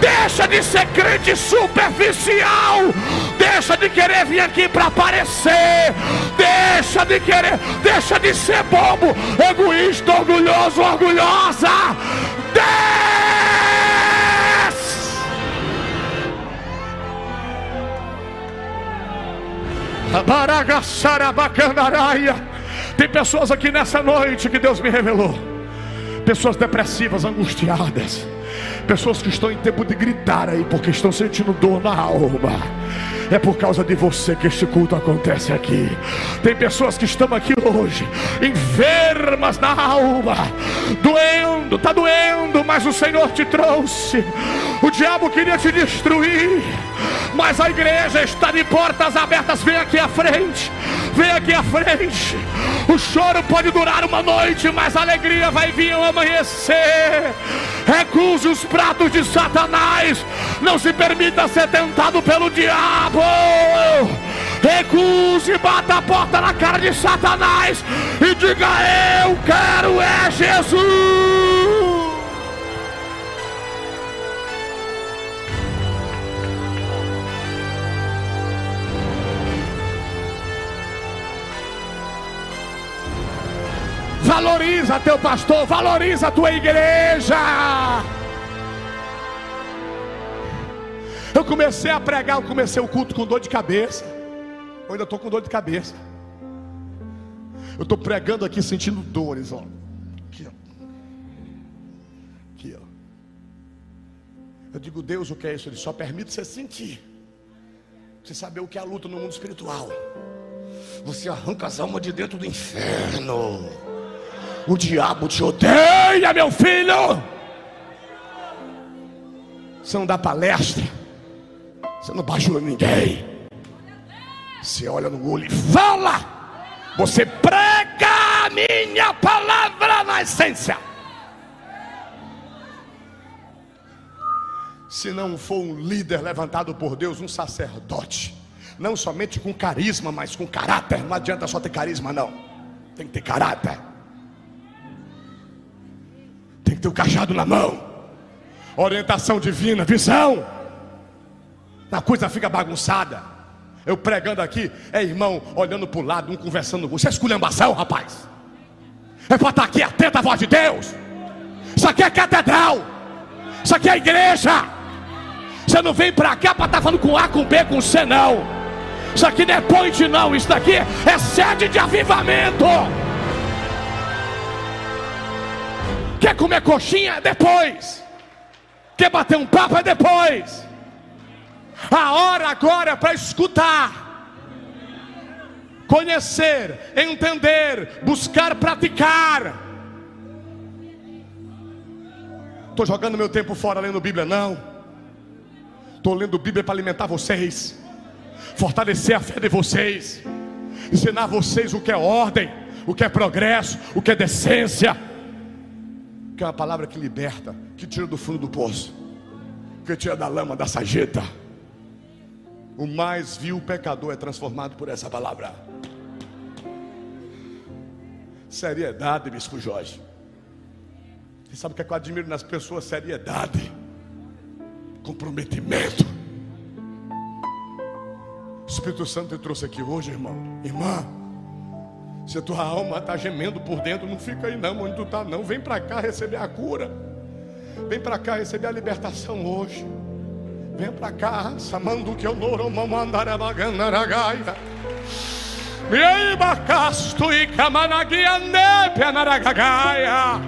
Deixa de ser crente superficial. Deixa de querer vir aqui para aparecer. Deixa de querer, deixa de ser bobo, egoísta, orgulhoso, orgulhosa. Desce. Tem pessoas aqui nessa noite que Deus me revelou. Pessoas depressivas, angustiadas. Pessoas que estão em tempo de gritar aí porque estão sentindo dor na alma. É por causa de você que este culto acontece aqui. Tem pessoas que estão aqui hoje, enfermas na alma, doendo, está doendo, mas o Senhor te trouxe. O diabo queria te destruir, mas a igreja está de portas abertas. Vem aqui à frente, vem aqui à frente. O choro pode durar uma noite, mas a alegria vai vir ao amanhecer. Recuse os pratos de Satanás. Não se permita ser tentado pelo diabo. Recuse, bata a porta na cara de Satanás e diga: Eu quero é Jesus. Valoriza teu pastor, valoriza tua igreja. Eu comecei a pregar, eu comecei o culto com dor de cabeça. Eu ainda estou com dor de cabeça. Eu estou pregando aqui sentindo dores, ó. Aqui, ó. Aqui, ó. Eu digo, Deus, o que é isso? Ele só permite você sentir. Você saber o que é a luta no mundo espiritual. Você arranca as almas de dentro do inferno. O diabo te odeia, meu filho. Você não dá palestra. Você não bajula ninguém. Você olha no olho e fala. Você prega a minha palavra na essência. Se não for um líder levantado por Deus, um sacerdote, não somente com carisma, mas com caráter. Não adianta só ter carisma, não. Tem que ter caráter. Tem que ter o cajado na mão. Orientação divina, visão a coisa fica bagunçada. Eu pregando aqui, é irmão olhando para o lado, um conversando com você. É esculhambação, rapaz. É para estar aqui atento à voz de Deus. Isso aqui é catedral. Isso aqui é igreja. Você não vem para cá para estar tá falando com A, com B, com C, não. Isso aqui não é não. Isso daqui é sede de avivamento. Quer comer coxinha? Depois. Quer bater um papo? É depois. A hora agora é para escutar, conhecer, entender, buscar praticar. Estou jogando meu tempo fora lendo Bíblia, não. Estou lendo Bíblia para alimentar vocês, fortalecer a fé de vocês, ensinar vocês o que é ordem, o que é progresso, o que é decência, que é uma palavra que liberta, que tira do fundo do poço, que tira da lama, da sajeta. O mais vil pecador é transformado por essa palavra. Seriedade, Bispo Jorge. Você sabe o que, é que eu admiro nas pessoas? Seriedade. comprometimento. O Espírito Santo te trouxe aqui hoje, irmão. Irmã, se a tua alma está gemendo por dentro, não fica aí não, onde tu está não. Vem para cá receber a cura. Vem para cá receber a libertação hoje. Vem para cá, samando que eu noro mamandarabagandaragai. E aí, bacasto e camanaguia nepia naragagaia.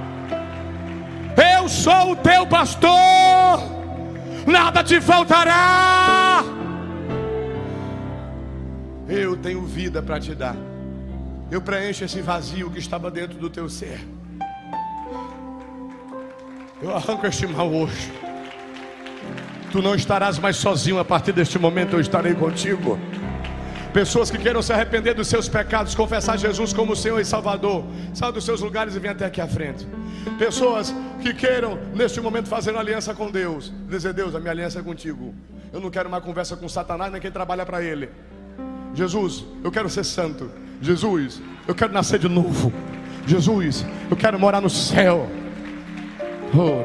Eu sou o teu pastor, nada te faltará. Eu tenho vida para te dar. Eu preencho esse vazio que estava dentro do teu ser. Eu arranco este mal hoje. Tu não estarás mais sozinho a partir deste momento, eu estarei contigo. Pessoas que queiram se arrepender dos seus pecados, confessar Jesus como Senhor e Salvador, saia dos seus lugares e venha até aqui à frente. Pessoas que queiram, neste momento, fazer aliança com Deus, dizer: Deus, a minha aliança é contigo. Eu não quero uma conversa com Satanás, nem quem trabalha para ele. Jesus, eu quero ser santo. Jesus, eu quero nascer de novo. Jesus, eu quero morar no céu. Oh,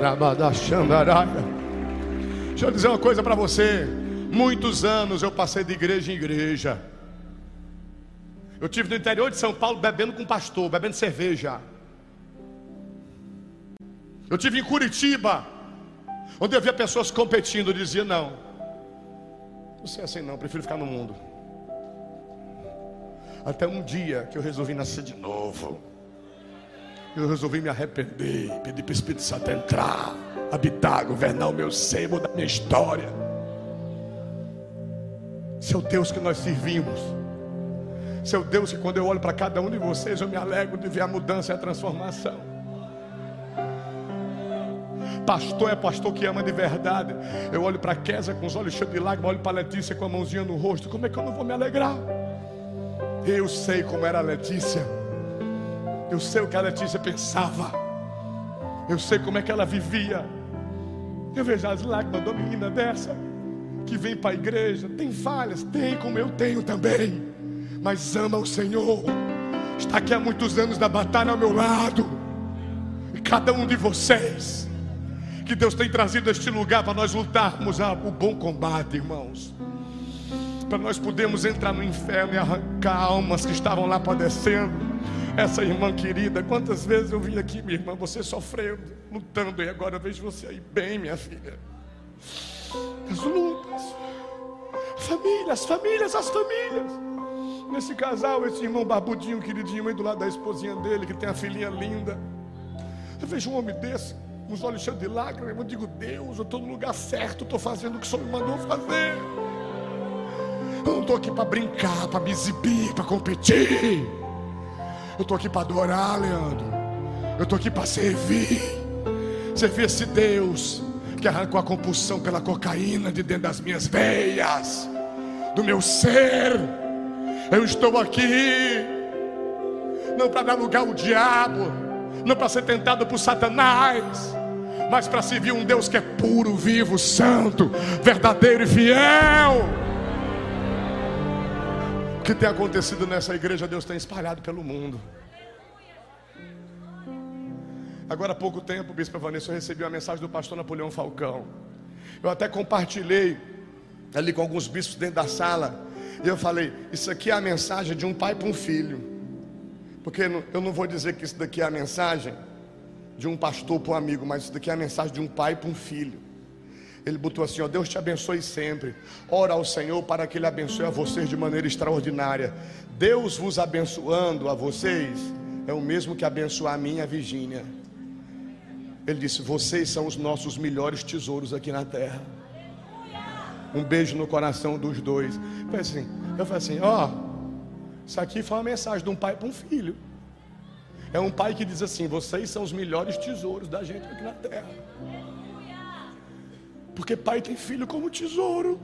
Deixa eu dizer uma coisa para você. Muitos anos eu passei de igreja em igreja. Eu tive no interior de São Paulo bebendo com pastor, bebendo cerveja. Eu tive em Curitiba, onde eu via pessoas competindo, eu dizia não. Não sei assim não, prefiro ficar no mundo. Até um dia que eu resolvi nascer de novo. Eu resolvi me arrepender, pedir para o Espírito Santo entrar, habitar, governar o meu seio, mudar minha história. Seu Deus que nós servimos. Seu Deus que quando eu olho para cada um de vocês, eu me alegro de ver a mudança e a transformação. Pastor é pastor que ama de verdade. Eu olho para a Kézia com os olhos cheios de lágrimas, olho para a Letícia com a mãozinha no rosto. Como é que eu não vou me alegrar? Eu sei como era a Letícia. Eu sei o que a Letícia pensava. Eu sei como é que ela vivia. Eu vejo as lágrimas uma menina dessa que vem para a igreja. Tem falhas, tem como eu tenho também. Mas ama o Senhor. Está aqui há muitos anos da batalha ao meu lado. E cada um de vocês que Deus tem trazido este lugar para nós lutarmos o bom combate, irmãos para nós podermos entrar no inferno e arrancar almas que estavam lá padecendo. Essa irmã querida, quantas vezes eu vim aqui, minha irmã, você sofrendo, lutando, e agora eu vejo você aí bem, minha filha. As lutas, famílias, as famílias, as famílias. Nesse casal, esse irmão barbudinho, queridinho, aí do lado da esposinha dele, que tem a filhinha linda. Eu vejo um homem desse, com os olhos cheios de lágrimas, eu digo, Deus, eu estou no lugar certo, estou fazendo o que o Senhor me mandou fazer. Eu não estou aqui para brincar, para me exibir, para competir. Eu estou aqui para adorar, Leandro. Eu estou aqui para servir. Servir esse Deus que arrancou a compulsão pela cocaína de dentro das minhas veias, do meu ser. Eu estou aqui não para dar lugar ao diabo, não para ser tentado por Satanás, mas para servir um Deus que é puro, vivo, santo, verdadeiro e fiel que tem acontecido nessa igreja, Deus tem espalhado pelo mundo. Agora há pouco tempo, Bispo Vanessa, eu recebi uma mensagem do pastor Napoleão Falcão. Eu até compartilhei ali com alguns bispos dentro da sala. E eu falei: Isso aqui é a mensagem de um pai para um filho. Porque eu não vou dizer que isso daqui é a mensagem de um pastor para um amigo, mas isso daqui é a mensagem de um pai para um filho. Ele botou assim: ó, Deus te abençoe sempre. Ora ao Senhor para que Ele abençoe a vocês de maneira extraordinária. Deus vos abençoando a vocês é o mesmo que abençoar a minha Virgínia. Ele disse: Vocês são os nossos melhores tesouros aqui na terra. Um beijo no coração dos dois. Eu falei assim: eu falei assim ó, isso aqui foi uma mensagem de um pai para um filho. É um pai que diz assim: Vocês são os melhores tesouros da gente aqui na terra. Porque pai tem filho como tesouro.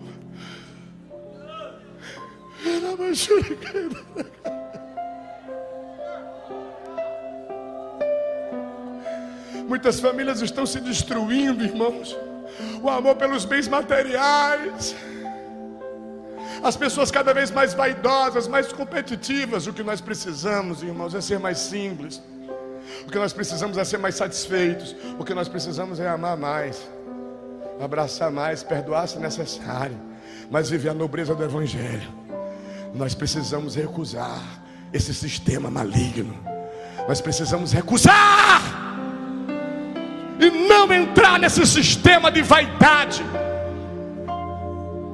Muitas famílias estão se destruindo, irmãos. O amor pelos bens materiais. As pessoas cada vez mais vaidosas, mais competitivas. O que nós precisamos, irmãos, é ser mais simples. O que nós precisamos é ser mais satisfeitos. O que nós precisamos é amar mais. Abraçar mais, perdoar se necessário, mas viver a nobreza do Evangelho. Nós precisamos recusar esse sistema maligno. Nós precisamos recusar e não entrar nesse sistema de vaidade,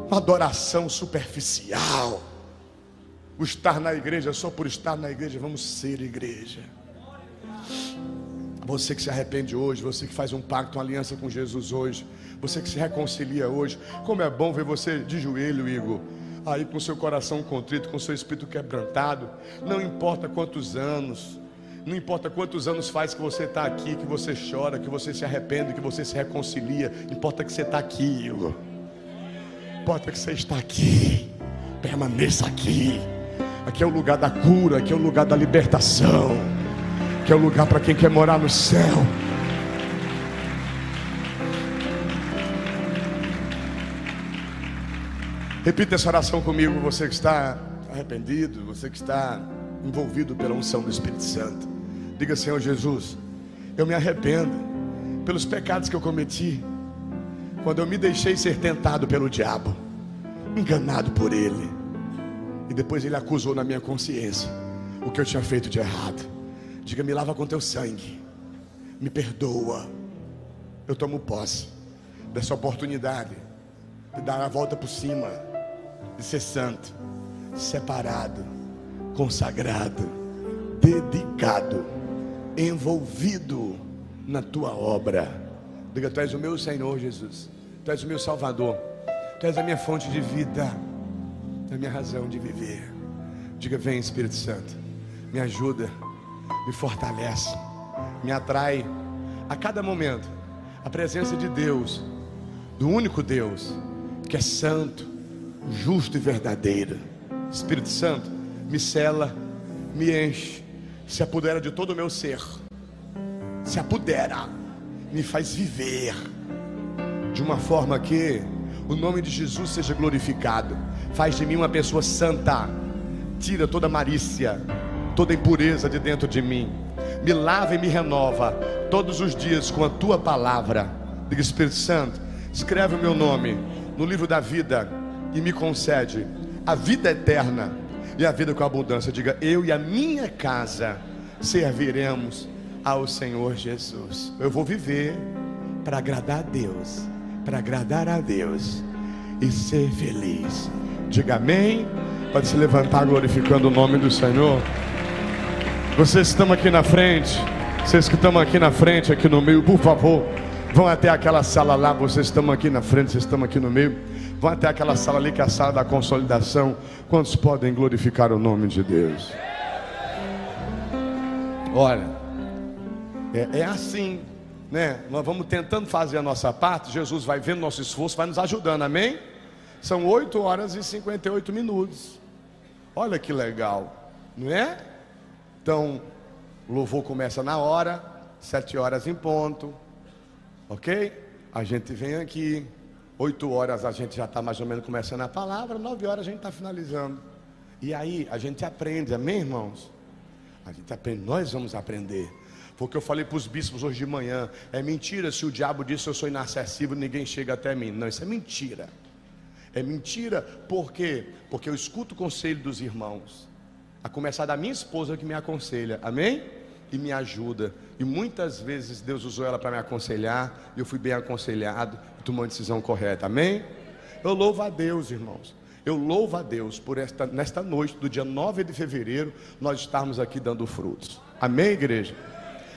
adoração superficial. O estar na igreja só por estar na igreja, vamos ser igreja. Você que se arrepende hoje, você que faz um pacto, uma aliança com Jesus hoje, você que se reconcilia hoje, como é bom ver você de joelho, Igor, aí com seu coração contrito, com seu espírito quebrantado, não importa quantos anos, não importa quantos anos faz que você está aqui, que você chora, que você se arrepende, que você se reconcilia, importa que você está aqui, Igor. Importa que você está aqui, permaneça aqui. Aqui é o lugar da cura, aqui é o lugar da libertação, aqui é o lugar para quem quer morar no céu. Repita essa oração comigo, você que está arrependido, você que está envolvido pela unção do Espírito Santo. Diga, Senhor Jesus, eu me arrependo pelos pecados que eu cometi, quando eu me deixei ser tentado pelo diabo, enganado por ele, e depois ele acusou na minha consciência o que eu tinha feito de errado. Diga, me lava com teu sangue, me perdoa. Eu tomo posse dessa oportunidade de dar a volta por cima de ser santo, separado, consagrado, dedicado, envolvido na tua obra. Diga, tu és o meu Senhor Jesus, tu és o meu Salvador, tu és a minha fonte de vida, a minha razão de viver. Diga, vem Espírito Santo, me ajuda, me fortalece, me atrai. A cada momento a presença de Deus, do único Deus que é santo, justo e verdadeiro. Espírito Santo, me cela, me enche, se apodera de todo o meu ser, se apodera, me faz viver. De uma forma que o nome de Jesus seja glorificado. Faz de mim uma pessoa santa, tira toda malícia, toda impureza de dentro de mim, me lava e me renova todos os dias com a tua palavra. Diga Espírito Santo, escreve o meu nome no livro da vida e me concede a vida eterna e a vida com abundância. Diga, eu e a minha casa serviremos ao Senhor Jesus. Eu vou viver para agradar a Deus, para agradar a Deus e ser feliz. Diga amém. Pode se levantar glorificando o nome do Senhor. Vocês que estão aqui na frente, vocês que estão aqui na frente, aqui no meio, por favor, vão até aquela sala lá. Vocês estão aqui na frente, vocês estão aqui no meio. Vão até aquela sala ali que é a sala da consolidação. Quantos podem glorificar o nome de Deus? Olha, é, é assim, né? Nós vamos tentando fazer a nossa parte. Jesus vai vendo nosso esforço, vai nos ajudando, amém? São 8 horas e 58 minutos. Olha que legal, não é? Então, o louvor começa na hora, sete horas em ponto, ok? A gente vem aqui, Oito horas a gente já está mais ou menos começando a palavra, nove horas a gente está finalizando. E aí a gente aprende, amém, irmãos? A gente aprende, nós vamos aprender. Foi o que eu falei para os bispos hoje de manhã. É mentira se o diabo disse eu sou inacessível, ninguém chega até mim. Não, isso é mentira. É mentira por quê? Porque eu escuto o conselho dos irmãos. A começar da minha esposa que me aconselha, amém? E me ajuda. E muitas vezes Deus usou ela para me aconselhar, e eu fui bem aconselhado, tomou uma decisão correta. Amém? Eu louvo a Deus, irmãos. Eu louvo a Deus por esta, nesta noite do dia 9 de fevereiro, nós estarmos aqui dando frutos. Amém, igreja?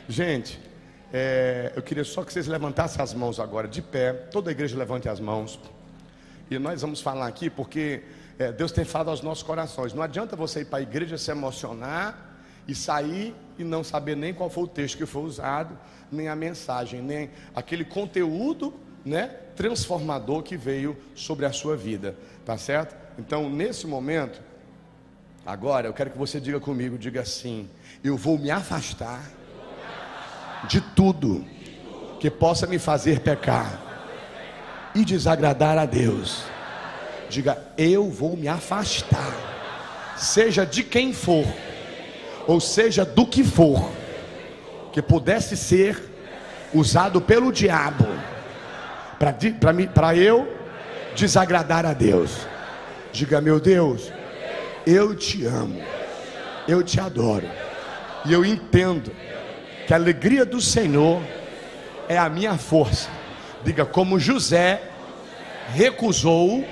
Gente, é, eu queria só que vocês levantassem as mãos agora, de pé. Toda a igreja levante as mãos. E nós vamos falar aqui porque é, Deus tem falado aos nossos corações. Não adianta você ir para a igreja se emocionar e sair e não saber nem qual foi o texto que foi usado, nem a mensagem, nem aquele conteúdo né, transformador que veio sobre a sua vida, tá certo? Então, nesse momento, agora eu quero que você diga comigo, diga assim: eu vou me afastar de tudo que possa me fazer pecar e desagradar a Deus. Diga, eu vou me afastar, seja de quem for, ou seja do que for, que pudesse ser usado pelo diabo para eu desagradar a Deus. Diga, meu Deus, eu te amo, eu te adoro, e eu entendo que a alegria do Senhor é a minha força. Diga, como José recusou,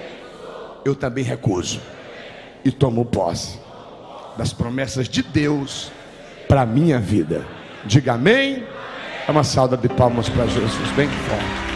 eu também recuso e tomo posse das promessas de Deus para a minha vida. Diga amém. É uma salva de palmas para Jesus, bem forte.